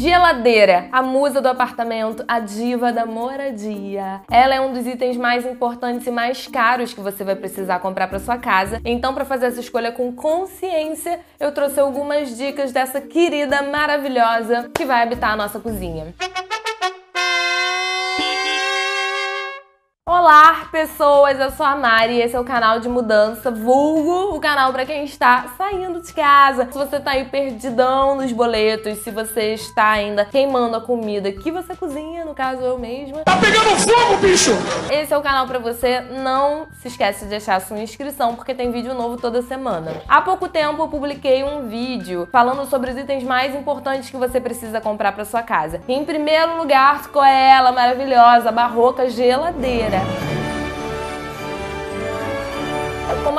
Geladeira, a musa do apartamento, a diva da moradia. Ela é um dos itens mais importantes e mais caros que você vai precisar comprar para sua casa. Então, para fazer essa escolha com consciência, eu trouxe algumas dicas dessa querida maravilhosa que vai habitar a nossa cozinha. Olá, pessoas! Eu sou a Mari e esse é o canal de mudança, vulgo o canal para quem está saindo de casa. Se você tá aí perdidão nos boletos, se você está ainda queimando a comida que você cozinha, no caso eu mesma. Tá pegando fogo, bicho! Esse é o canal para você. Não se esquece de deixar sua inscrição, porque tem vídeo novo toda semana. Há pouco tempo eu publiquei um vídeo falando sobre os itens mais importantes que você precisa comprar para sua casa. Em primeiro lugar ficou ela, maravilhosa, barroca geladeira.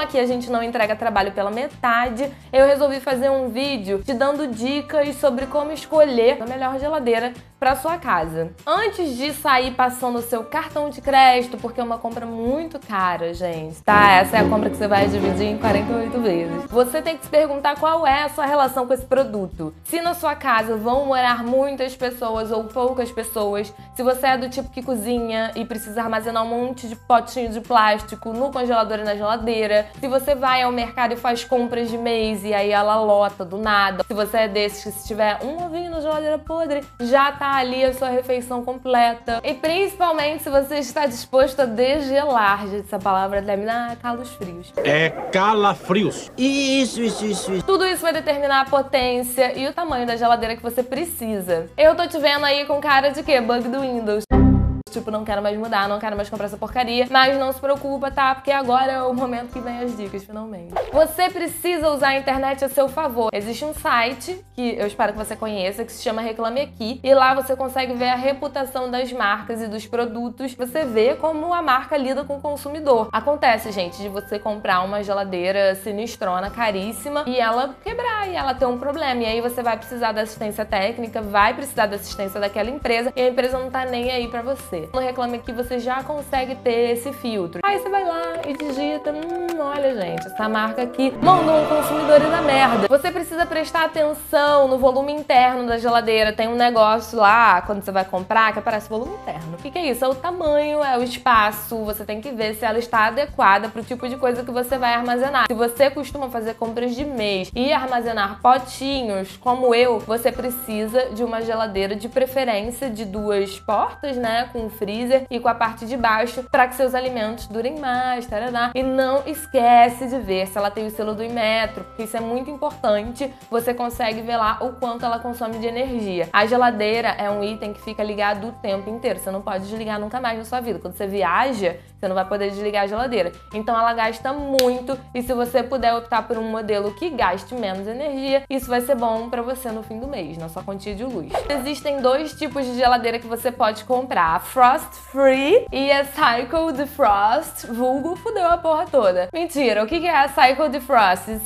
Como aqui a gente não entrega trabalho pela metade, eu resolvi fazer um vídeo te dando dicas sobre como escolher a melhor geladeira para sua casa. Antes de sair passando o seu cartão de crédito, porque é uma compra muito cara, gente, tá? Essa é a compra que você vai dividir em 48 vezes. Você tem que se perguntar qual é a sua relação com esse produto. Se na sua casa vão morar muitas pessoas ou poucas pessoas, se você é do tipo que cozinha e precisa armazenar um monte de potinho de plástico no congelador e na geladeira, se você vai ao mercado e faz compras de mês e aí ela lota do nada, se você é desses que se tiver um ovinho na geladeira podre, já tá ali a sua refeição completa. E principalmente se você está disposto a degelar, gente, essa palavra deve dar calos frios. É calafrios. Isso, isso, isso, isso. Tudo isso vai determinar a potência e o tamanho da geladeira que você precisa. Eu tô te vendo aí com cara de quê? Bug do Windows. Tipo, não quero mais mudar, não quero mais comprar essa porcaria. Mas não se preocupa, tá? Porque agora é o momento que vem as dicas, finalmente. Você precisa usar a internet a seu favor. Existe um site que eu espero que você conheça, que se chama Reclame Aqui. E lá você consegue ver a reputação das marcas e dos produtos. Você vê como a marca lida com o consumidor. Acontece, gente, de você comprar uma geladeira sinistrona, caríssima, e ela quebrar, e ela ter um problema. E aí você vai precisar da assistência técnica, vai precisar da assistência daquela empresa, e a empresa não tá nem aí pra você. No Reclame Aqui você já consegue ter esse filtro. Aí você vai lá e digita, hum, olha gente, essa marca aqui mandou um consumidor na merda. Você precisa prestar atenção no volume interno da geladeira. Tem um negócio lá, quando você vai comprar, que aparece volume interno. O que, que é isso? É o tamanho, é o espaço. Você tem que ver se ela está adequada para o tipo de coisa que você vai armazenar. Se você costuma fazer compras de mês e armazenar potinhos, como eu, você precisa de uma geladeira de preferência de duas portas, né? Com freezer e com a parte de baixo para que seus alimentos durem mais, tarará. E não esquece de ver se ela tem o selo do Inmetro, porque isso é muito importante. Você consegue ver lá o quanto ela consome de energia. A geladeira é um item que fica ligado o tempo inteiro. Você não pode desligar nunca mais na sua vida. Quando você viaja, você não vai poder desligar a geladeira. Então ela gasta muito e se você puder optar por um modelo que gaste menos energia, isso vai ser bom para você no fim do mês, na sua quantia de luz. Existem dois tipos de geladeira que você pode comprar. A Frost Free e a Cycle Defrost, vulgo fudeu a porra toda. Mentira, o que é a Cycle? De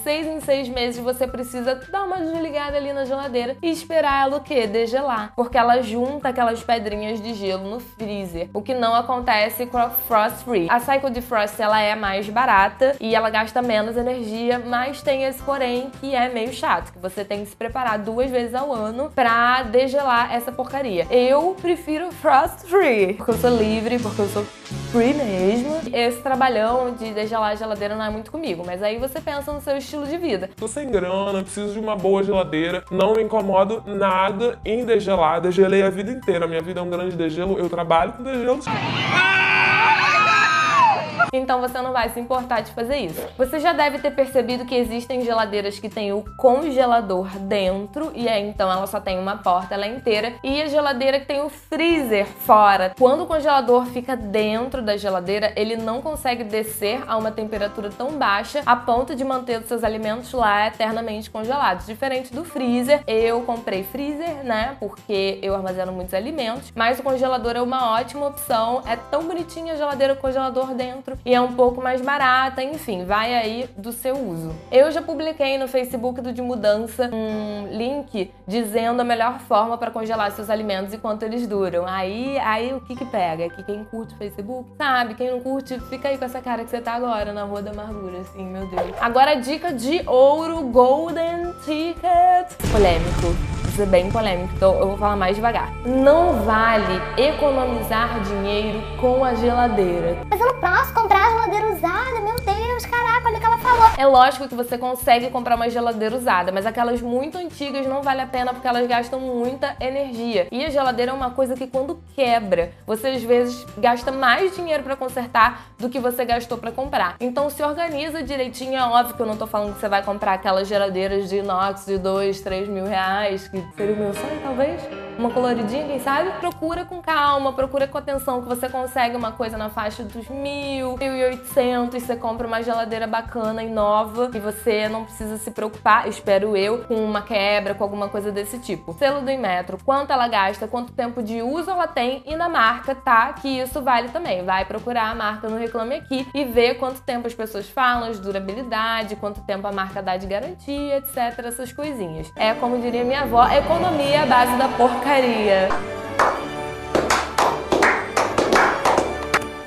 seis em seis meses você precisa dar uma desligada ali na geladeira e esperar ela o quê? Degelar. Porque ela junta aquelas pedrinhas de gelo no freezer, o que não acontece com a Frost Free. A Cycle Defrost ela é mais barata e ela gasta menos energia, mas tem esse porém que é meio chato, que você tem que se preparar duas vezes ao ano pra degelar essa porcaria. Eu prefiro Frost Free, porque eu sou livre, porque eu sou free mesmo. Esse trabalhão de degelar a geladeira não é muito comigo, mas aí você pensa no seu estilo de vida. Tô sem grana, preciso de uma boa geladeira. Não me incomodo nada em degelar. Degelei a vida inteira. Minha vida é um grande degelo. Eu trabalho com degelo. Então você não vai se importar de fazer isso. Você já deve ter percebido que existem geladeiras que têm o congelador dentro e aí então ela só tem uma porta, ela é inteira, e a geladeira que tem o freezer fora. Quando o congelador fica dentro da geladeira, ele não consegue descer a uma temperatura tão baixa a ponto de manter os seus alimentos lá eternamente congelados. Diferente do freezer, eu comprei freezer, né? Porque eu armazeno muitos alimentos, mas o congelador é uma ótima opção. É tão bonitinha a geladeira com congelador dentro e é um pouco mais barata, enfim, vai aí do seu uso. Eu já publiquei no Facebook do De Mudança um link dizendo a melhor forma para congelar seus alimentos e quanto eles duram. Aí, aí o que que pega? Que quem curte o Facebook sabe, quem não curte fica aí com essa cara que você tá agora na Rua da Amargura, assim, meu Deus. Agora a dica de ouro, Golden Ticket. Polêmico ser bem polêmico, então eu vou falar mais devagar. Não vale economizar dinheiro com a geladeira. Mas eu não posso comprar a geladeira usada, meu Deus, caraca, olha o que ela falou. É lógico que você consegue comprar uma geladeira usada, mas aquelas muito antigas não vale a pena porque elas gastam muita energia. E a geladeira é uma coisa que quando quebra, você às vezes gasta mais dinheiro para consertar do que você gastou para comprar. Então se organiza direitinho, é óbvio que eu não tô falando que você vai comprar aquelas geladeiras de inox de 2, 3 mil reais, que seria o meu sonho talvez uma coloridinha, quem sabe? Procura com calma, procura com atenção que você consegue uma coisa na faixa dos mil, mil e oitocentos, você compra uma geladeira bacana e nova e você não precisa se preocupar, espero eu, com uma quebra, com alguma coisa desse tipo. Selo do Inmetro, quanto ela gasta, quanto tempo de uso ela tem e na marca, tá? Que isso vale também. Vai procurar a marca no Reclame Aqui e ver quanto tempo as pessoas falam de durabilidade, quanto tempo a marca dá de garantia, etc. Essas coisinhas. É como diria minha avó, economia à base da porca porcaria.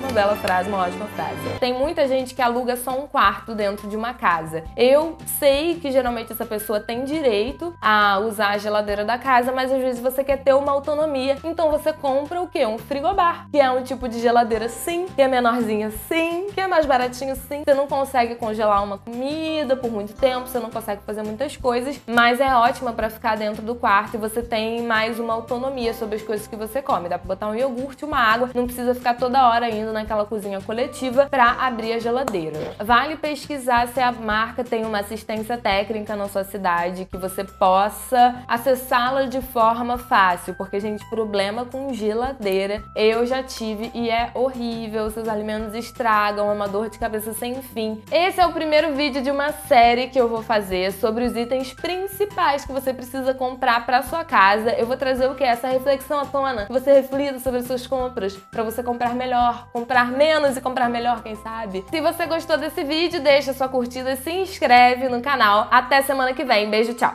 Uma bela frase, uma ótima frase. Tem muita gente que aluga só um quarto dentro de uma casa. Eu sei que geralmente essa pessoa tem direito a usar a geladeira da casa, mas às vezes você quer ter uma autonomia, então você compra o quê? Um frigobar, que é um tipo de geladeira sim, que é menorzinha sim, que é mais baratinho sim. Você não consegue congelar uma comida por muito tempo, você não consegue fazer muitas coisas, mas é ótima para ficar dentro do quarto e você tem mais uma autonomia sobre as coisas que você come. Dá para botar um iogurte, uma água, não precisa ficar toda hora indo naquela cozinha coletiva para abrir a geladeira. Vale pesquisar se a marca tem uma assistência técnica na sua cidade, que você possa acessá-la de forma fácil, porque, gente, problema com geladeira eu já tive e é horrível. Seus alimentos estragam, é uma dor de cabeça sem fim. Esse é o primeiro vídeo de uma série que eu vou fazer sobre os itens principais que você precisa comprar para sua casa. Eu vou trazer o que? Essa reflexão à tona, que você reflita sobre as suas compras, para você comprar melhor, comprar menos e comprar melhor, quem sabe? Se você gostou desse vídeo, deixa sua curtida, se inscreve no canal. Até semana que vem. Beijo, tchau!